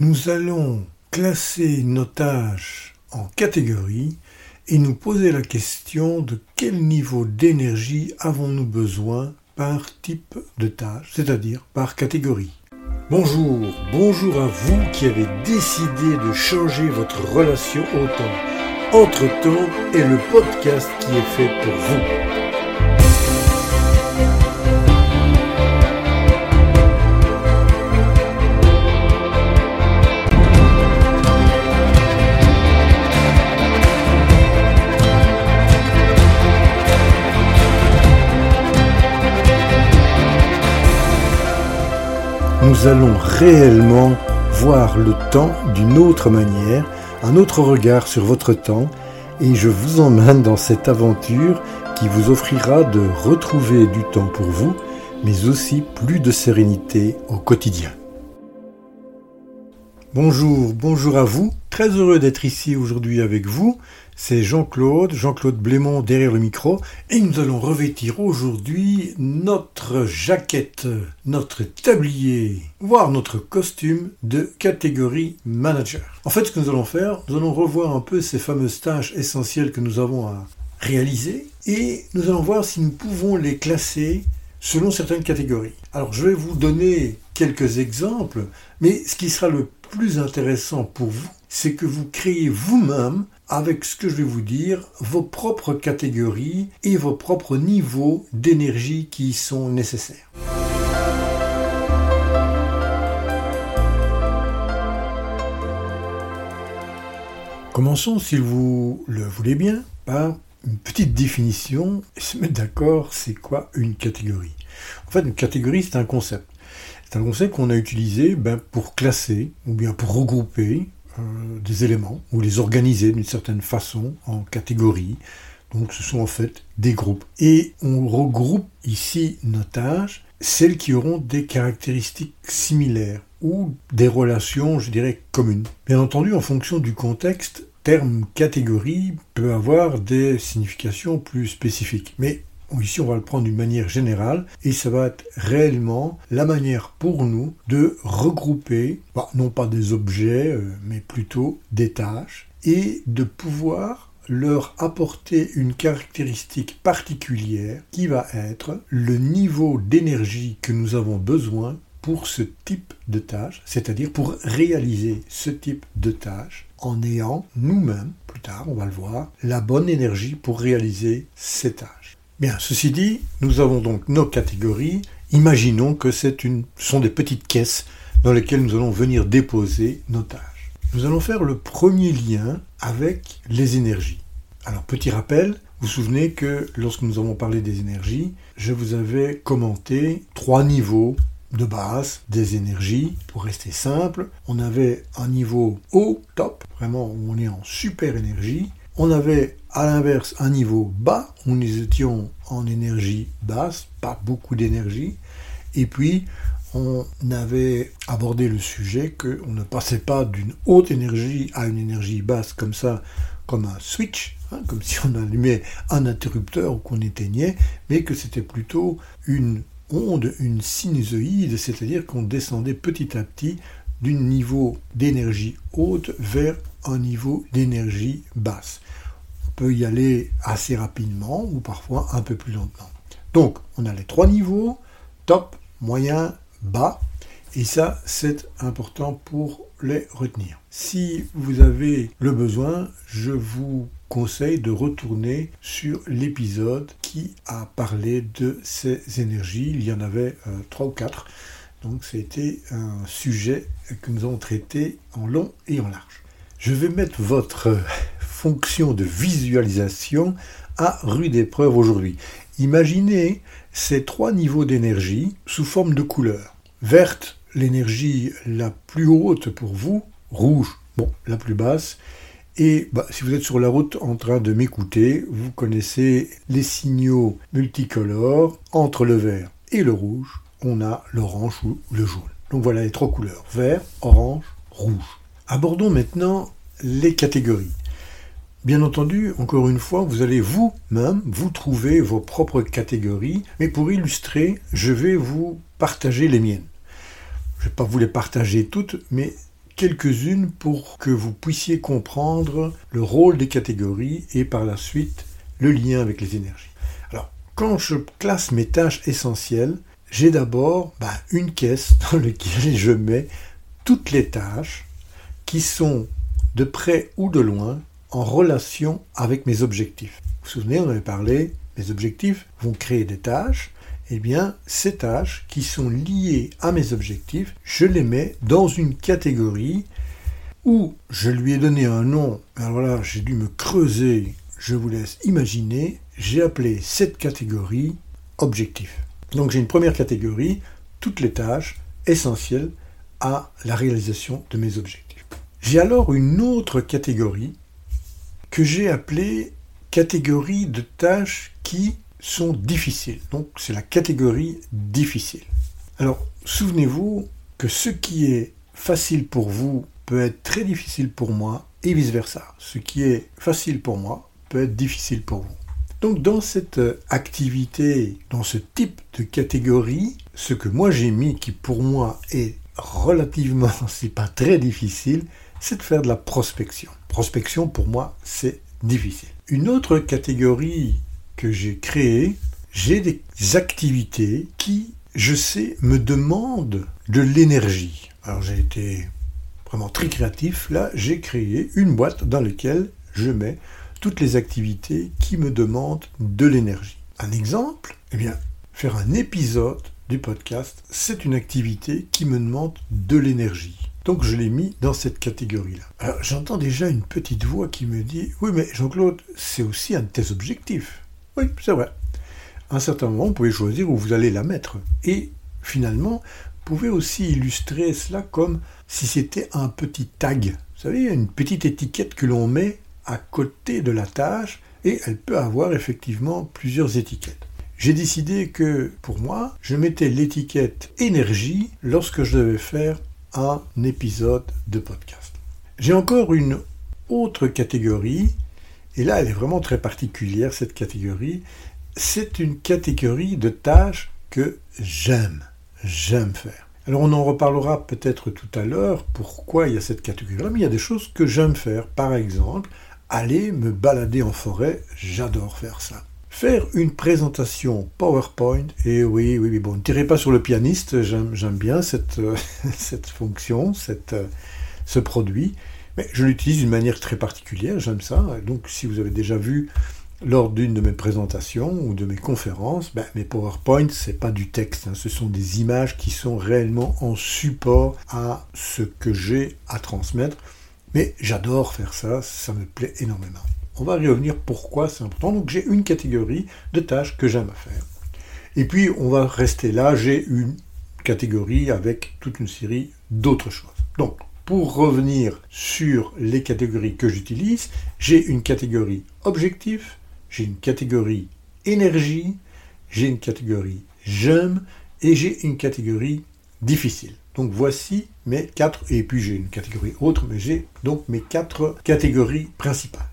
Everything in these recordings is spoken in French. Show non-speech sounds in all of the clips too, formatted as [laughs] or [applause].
nous allons classer nos tâches en catégories et nous poser la question de quel niveau d'énergie avons-nous besoin par type de tâche, c'est-à-dire par catégorie. Bonjour, bonjour à vous qui avez décidé de changer votre relation au temps. Entre-temps est le podcast qui est fait pour vous. Nous allons réellement voir le temps d'une autre manière, un autre regard sur votre temps, et je vous emmène dans cette aventure qui vous offrira de retrouver du temps pour vous, mais aussi plus de sérénité au quotidien. Bonjour, bonjour à vous, très heureux d'être ici aujourd'hui avec vous c'est Jean-Claude, Jean-Claude Blémont derrière le micro, et nous allons revêtir aujourd'hui notre jaquette, notre tablier, voire notre costume de catégorie manager. En fait, ce que nous allons faire, nous allons revoir un peu ces fameuses tâches essentielles que nous avons à réaliser, et nous allons voir si nous pouvons les classer selon certaines catégories. Alors, je vais vous donner quelques exemples, mais ce qui sera le plus intéressant pour vous, c'est que vous créez vous-même avec ce que je vais vous dire, vos propres catégories et vos propres niveaux d'énergie qui sont nécessaires. Commençons, si vous le voulez bien, par une petite définition et se mettre d'accord, c'est quoi une catégorie? En fait, une catégorie, c'est un concept. C'est un concept qu'on a utilisé ben, pour classer ou bien pour regrouper euh, des éléments ou les organiser d'une certaine façon en catégories. Donc ce sont en fait des groupes. Et on regroupe ici tâches, celles qui auront des caractéristiques similaires ou des relations, je dirais, communes. Bien entendu, en fonction du contexte, terme catégorie peut avoir des significations plus spécifiques. Mais Ici, on va le prendre d'une manière générale et ça va être réellement la manière pour nous de regrouper, bah, non pas des objets, euh, mais plutôt des tâches et de pouvoir leur apporter une caractéristique particulière qui va être le niveau d'énergie que nous avons besoin pour ce type de tâche, c'est-à-dire pour réaliser ce type de tâche en ayant nous-mêmes, plus tard on va le voir, la bonne énergie pour réaliser ces tâches. Bien, ceci dit, nous avons donc nos catégories. Imaginons que ce sont des petites caisses dans lesquelles nous allons venir déposer nos tâches. Nous allons faire le premier lien avec les énergies. Alors, petit rappel, vous vous souvenez que lorsque nous avons parlé des énergies, je vous avais commenté trois niveaux de base des énergies. Pour rester simple, on avait un niveau haut, top, vraiment où on est en super énergie. On avait à l'inverse un niveau bas, où nous étions en énergie basse, pas beaucoup d'énergie, et puis on avait abordé le sujet qu'on ne passait pas d'une haute énergie à une énergie basse comme ça, comme un switch, hein, comme si on allumait un interrupteur ou qu'on éteignait, mais que c'était plutôt une onde, une sinusoïde, c'est-à-dire qu'on descendait petit à petit d'un niveau d'énergie haute vers un niveau d'énergie basse peut y aller assez rapidement ou parfois un peu plus lentement. Donc, on a les trois niveaux, top, moyen, bas, et ça, c'est important pour les retenir. Si vous avez le besoin, je vous conseille de retourner sur l'épisode qui a parlé de ces énergies. Il y en avait euh, trois ou quatre. Donc c'était un sujet que nous avons traité en long et en large. Je vais mettre votre [laughs] fonction de visualisation à rude épreuve aujourd'hui. Imaginez ces trois niveaux d'énergie sous forme de couleurs. Verte, l'énergie la plus haute pour vous, rouge, bon, la plus basse, et bah, si vous êtes sur la route en train de m'écouter, vous connaissez les signaux multicolores. Entre le vert et le rouge, on a l'orange ou le jaune. Donc voilà les trois couleurs, vert, orange, rouge. Abordons maintenant les catégories. Bien entendu, encore une fois, vous allez vous-même vous trouver vos propres catégories, mais pour illustrer, je vais vous partager les miennes. Je ne vais pas vous les partager toutes, mais quelques-unes pour que vous puissiez comprendre le rôle des catégories et par la suite le lien avec les énergies. Alors, quand je classe mes tâches essentielles, j'ai d'abord bah, une caisse [laughs] dans laquelle je mets toutes les tâches qui sont de près ou de loin en relation avec mes objectifs. Vous vous souvenez, on avait parlé, mes objectifs vont créer des tâches. Eh bien, ces tâches qui sont liées à mes objectifs, je les mets dans une catégorie où je lui ai donné un nom. Alors voilà, j'ai dû me creuser, je vous laisse imaginer. J'ai appelé cette catégorie objectif. Donc j'ai une première catégorie, toutes les tâches essentielles à la réalisation de mes objectifs. J'ai alors une autre catégorie que j'ai appelée catégorie de tâches qui sont difficiles. Donc c'est la catégorie difficile. Alors souvenez-vous que ce qui est facile pour vous peut être très difficile pour moi et vice-versa. Ce qui est facile pour moi peut être difficile pour vous. Donc dans cette activité, dans ce type de catégorie, ce que moi j'ai mis qui pour moi est relativement, [laughs] c'est pas très difficile, c'est de faire de la prospection. Prospection, pour moi, c'est difficile. Une autre catégorie que j'ai créée, j'ai des activités qui, je sais, me demandent de l'énergie. Alors j'ai été vraiment très créatif. Là, j'ai créé une boîte dans laquelle je mets toutes les activités qui me demandent de l'énergie. Un exemple, eh bien, faire un épisode du podcast, c'est une activité qui me demande de l'énergie. Donc je l'ai mis dans cette catégorie-là. J'entends déjà une petite voix qui me dit Oui, mais Jean-Claude, c'est aussi un de tes objectifs. Oui, c'est vrai. À un certain moment, vous pouvez choisir où vous allez la mettre. Et finalement, vous pouvez aussi illustrer cela comme si c'était un petit tag. Vous savez, une petite étiquette que l'on met à côté de la tâche et elle peut avoir effectivement plusieurs étiquettes j'ai décidé que pour moi, je mettais l'étiquette énergie lorsque je devais faire un épisode de podcast. J'ai encore une autre catégorie, et là elle est vraiment très particulière cette catégorie. C'est une catégorie de tâches que j'aime, j'aime faire. Alors on en reparlera peut-être tout à l'heure pourquoi il y a cette catégorie-là, mais il y a des choses que j'aime faire. Par exemple, aller me balader en forêt, j'adore faire ça. Faire une présentation PowerPoint, et oui, oui, oui, bon, ne tirez pas sur le pianiste, j'aime bien cette, euh, [laughs] cette fonction, cette, euh, ce produit, mais je l'utilise d'une manière très particulière, j'aime ça. Donc si vous avez déjà vu lors d'une de mes présentations ou de mes conférences, ben, mes PowerPoint, c'est pas du texte, hein, ce sont des images qui sont réellement en support à ce que j'ai à transmettre. Mais j'adore faire ça, ça me plaît énormément. On va y revenir pourquoi c'est important. Donc j'ai une catégorie de tâches que j'aime faire. Et puis on va rester là, j'ai une catégorie avec toute une série d'autres choses. Donc pour revenir sur les catégories que j'utilise, j'ai une catégorie objectif, j'ai une catégorie énergie, j'ai une catégorie j'aime et j'ai une catégorie difficile. Donc voici mes quatre, et puis j'ai une catégorie autre, mais j'ai donc mes quatre catégories principales.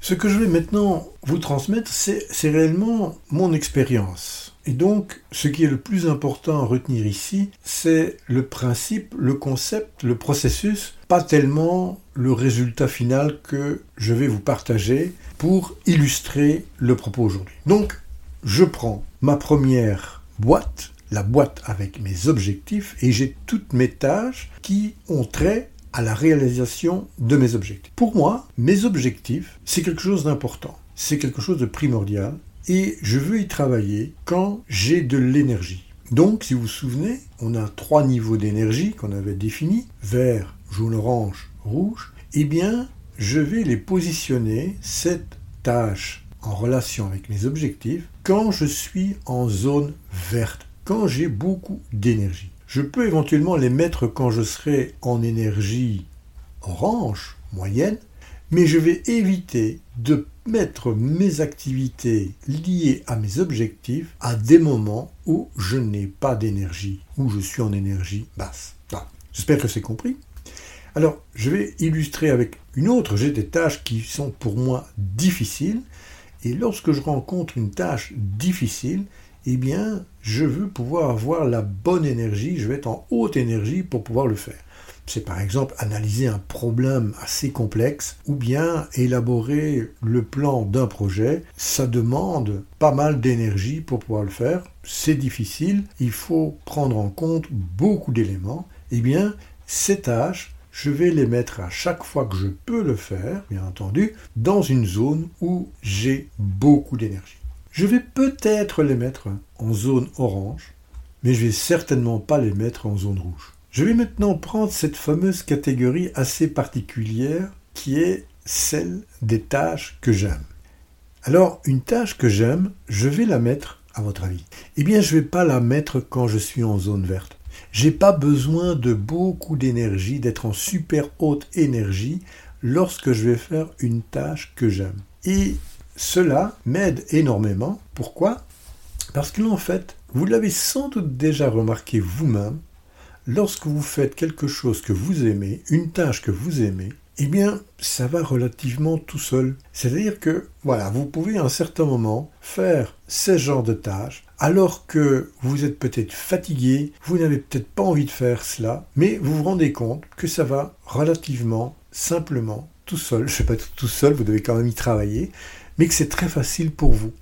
Ce que je vais maintenant vous transmettre, c'est réellement mon expérience. Et donc, ce qui est le plus important à retenir ici, c'est le principe, le concept, le processus, pas tellement le résultat final que je vais vous partager pour illustrer le propos aujourd'hui. Donc, je prends ma première boîte, la boîte avec mes objectifs, et j'ai toutes mes tâches qui ont trait à la réalisation de mes objectifs. Pour moi, mes objectifs, c'est quelque chose d'important, c'est quelque chose de primordial, et je veux y travailler quand j'ai de l'énergie. Donc, si vous vous souvenez, on a trois niveaux d'énergie qu'on avait définis, vert, jaune, orange, rouge. Eh bien, je vais les positionner, cette tâche, en relation avec mes objectifs, quand je suis en zone verte, quand j'ai beaucoup d'énergie. Je peux éventuellement les mettre quand je serai en énergie orange, moyenne, mais je vais éviter de mettre mes activités liées à mes objectifs à des moments où je n'ai pas d'énergie, où je suis en énergie basse. J'espère que c'est compris. Alors, je vais illustrer avec une autre. J'ai des tâches qui sont pour moi difficiles. Et lorsque je rencontre une tâche difficile, eh bien, je veux pouvoir avoir la bonne énergie, je vais être en haute énergie pour pouvoir le faire. c'est par exemple analyser un problème assez complexe ou bien élaborer le plan d'un projet. Ça demande pas mal d'énergie pour pouvoir le faire. C'est difficile, il faut prendre en compte beaucoup d'éléments. Eh bien, ces tâches, je vais les mettre à chaque fois que je peux le faire, bien entendu, dans une zone où j'ai beaucoup d'énergie. Je vais peut-être les mettre en zone orange, mais je vais certainement pas les mettre en zone rouge. Je vais maintenant prendre cette fameuse catégorie assez particulière qui est celle des tâches que j'aime. Alors, une tâche que j'aime, je vais la mettre, à votre avis? Eh bien, je ne vais pas la mettre quand je suis en zone verte. J'ai pas besoin de beaucoup d'énergie, d'être en super haute énergie lorsque je vais faire une tâche que j'aime. Et cela m'aide énormément. Pourquoi? Parce que en fait, vous l'avez sans doute déjà remarqué vous-même, lorsque vous faites quelque chose que vous aimez, une tâche que vous aimez, eh bien, ça va relativement tout seul. C'est-à-dire que, voilà, vous pouvez à un certain moment faire ce genre de tâches, alors que vous êtes peut-être fatigué, vous n'avez peut-être pas envie de faire cela, mais vous vous rendez compte que ça va relativement simplement tout seul. Je ne sais pas tout seul, vous devez quand même y travailler, que c'est très facile pour vous.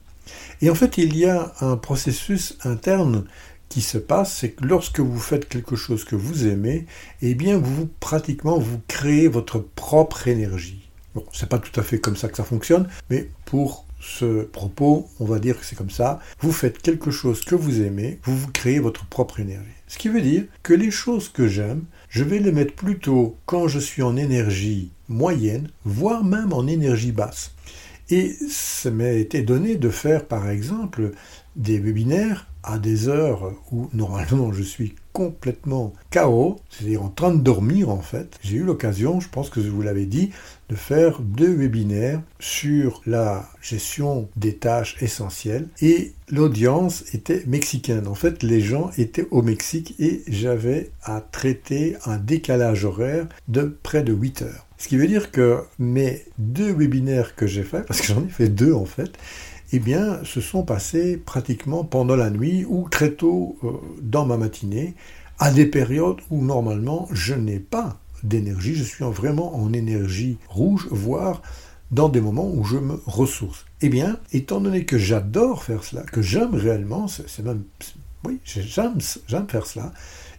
Et en fait, il y a un processus interne qui se passe, c'est que lorsque vous faites quelque chose que vous aimez, eh bien, vous pratiquement vous créez votre propre énergie. Bon, c'est pas tout à fait comme ça que ça fonctionne, mais pour ce propos, on va dire que c'est comme ça. Vous faites quelque chose que vous aimez, vous vous créez votre propre énergie. Ce qui veut dire que les choses que j'aime, je vais les mettre plutôt quand je suis en énergie moyenne, voire même en énergie basse. Et ça m'a été donné de faire par exemple des webinaires à des heures où normalement je suis complètement KO, c'est-à-dire en train de dormir en fait. J'ai eu l'occasion, je pense que je vous l'avais dit, de faire deux webinaires sur la gestion des tâches essentielles et l'audience était mexicaine. En fait, les gens étaient au Mexique et j'avais à traiter un décalage horaire de près de 8 heures. Ce qui veut dire que mes deux webinaires que j'ai faits, parce que j'en ai fait deux en fait, eh bien, se sont passés pratiquement pendant la nuit ou très tôt euh, dans ma matinée, à des périodes où normalement je n'ai pas d'énergie, je suis vraiment en énergie rouge, voire dans des moments où je me ressource. Eh bien, étant donné que j'adore faire cela, que j'aime réellement, c'est même, oui, j'aime faire cela,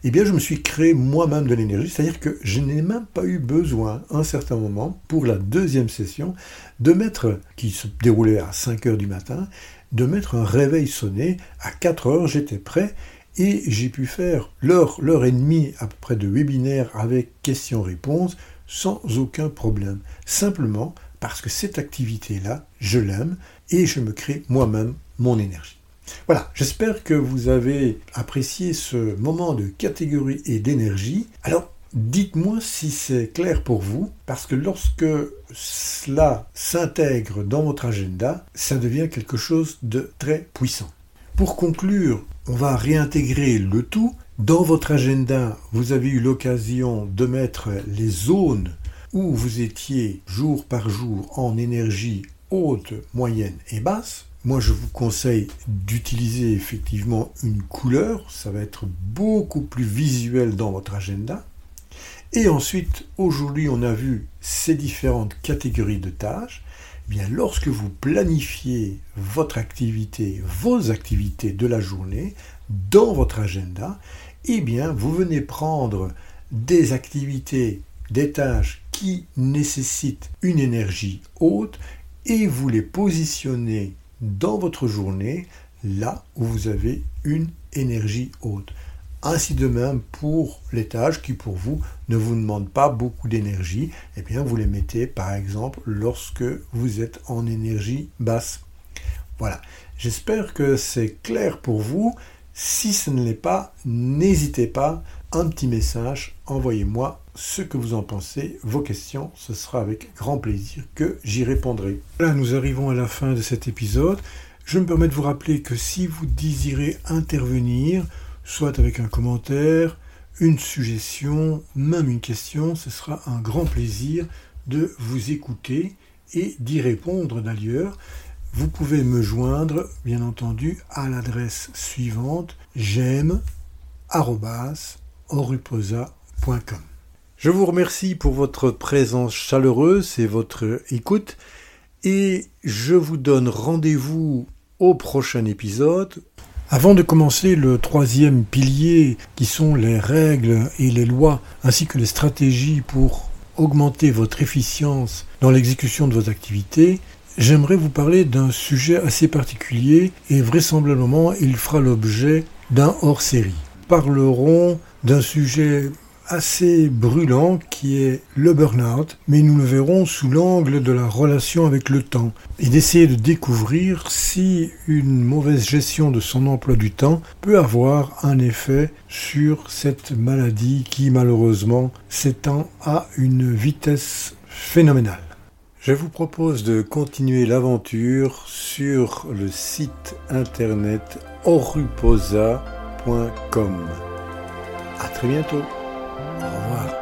eh bien je me suis créé moi-même de l'énergie, c'est-à-dire que je n'ai même pas eu besoin, à un certain moment, pour la deuxième session, de mettre, qui se déroulait à 5 heures du matin, de mettre un réveil sonné, à 4 heures j'étais prêt, et j'ai pu faire l'heure, l'heure et demie à peu près de webinaire avec questions-réponses sans aucun problème. Simplement parce que cette activité-là, je l'aime et je me crée moi-même mon énergie. Voilà, j'espère que vous avez apprécié ce moment de catégorie et d'énergie. Alors, dites-moi si c'est clair pour vous, parce que lorsque cela s'intègre dans votre agenda, ça devient quelque chose de très puissant. Pour conclure, on va réintégrer le tout. Dans votre agenda, vous avez eu l'occasion de mettre les zones où vous étiez jour par jour en énergie haute, moyenne et basse. Moi, je vous conseille d'utiliser effectivement une couleur. Ça va être beaucoup plus visuel dans votre agenda. Et ensuite, aujourd'hui, on a vu ces différentes catégories de tâches. Eh bien, lorsque vous planifiez votre activité, vos activités de la journée dans votre agenda, eh bien, vous venez prendre des activités, des tâches qui nécessitent une énergie haute et vous les positionnez dans votre journée là où vous avez une énergie haute. Ainsi de même pour les tâches qui pour vous ne vous demandent pas beaucoup d'énergie, eh bien vous les mettez par exemple lorsque vous êtes en énergie basse. Voilà, j'espère que c'est clair pour vous. Si ce ne l'est pas, n'hésitez pas, un petit message, envoyez-moi ce que vous en pensez, vos questions, ce sera avec grand plaisir que j'y répondrai. Là, nous arrivons à la fin de cet épisode. Je me permets de vous rappeler que si vous désirez intervenir, soit avec un commentaire, une suggestion, même une question, ce sera un grand plaisir de vous écouter et d'y répondre d'ailleurs. Vous pouvez me joindre, bien entendu, à l'adresse suivante j'aime Je vous remercie pour votre présence chaleureuse et votre écoute et je vous donne rendez-vous au prochain épisode. Avant de commencer le troisième pilier qui sont les règles et les lois ainsi que les stratégies pour augmenter votre efficience dans l'exécution de vos activités, j'aimerais vous parler d'un sujet assez particulier et vraisemblablement il fera l'objet d'un hors-série. Parlerons d'un sujet assez brûlant qui est le burn-out, mais nous le verrons sous l'angle de la relation avec le temps et d'essayer de découvrir si une mauvaise gestion de son emploi du temps peut avoir un effet sur cette maladie qui malheureusement s'étend à une vitesse phénoménale. Je vous propose de continuer l'aventure sur le site internet oruposa.com. À très bientôt. Au revoir.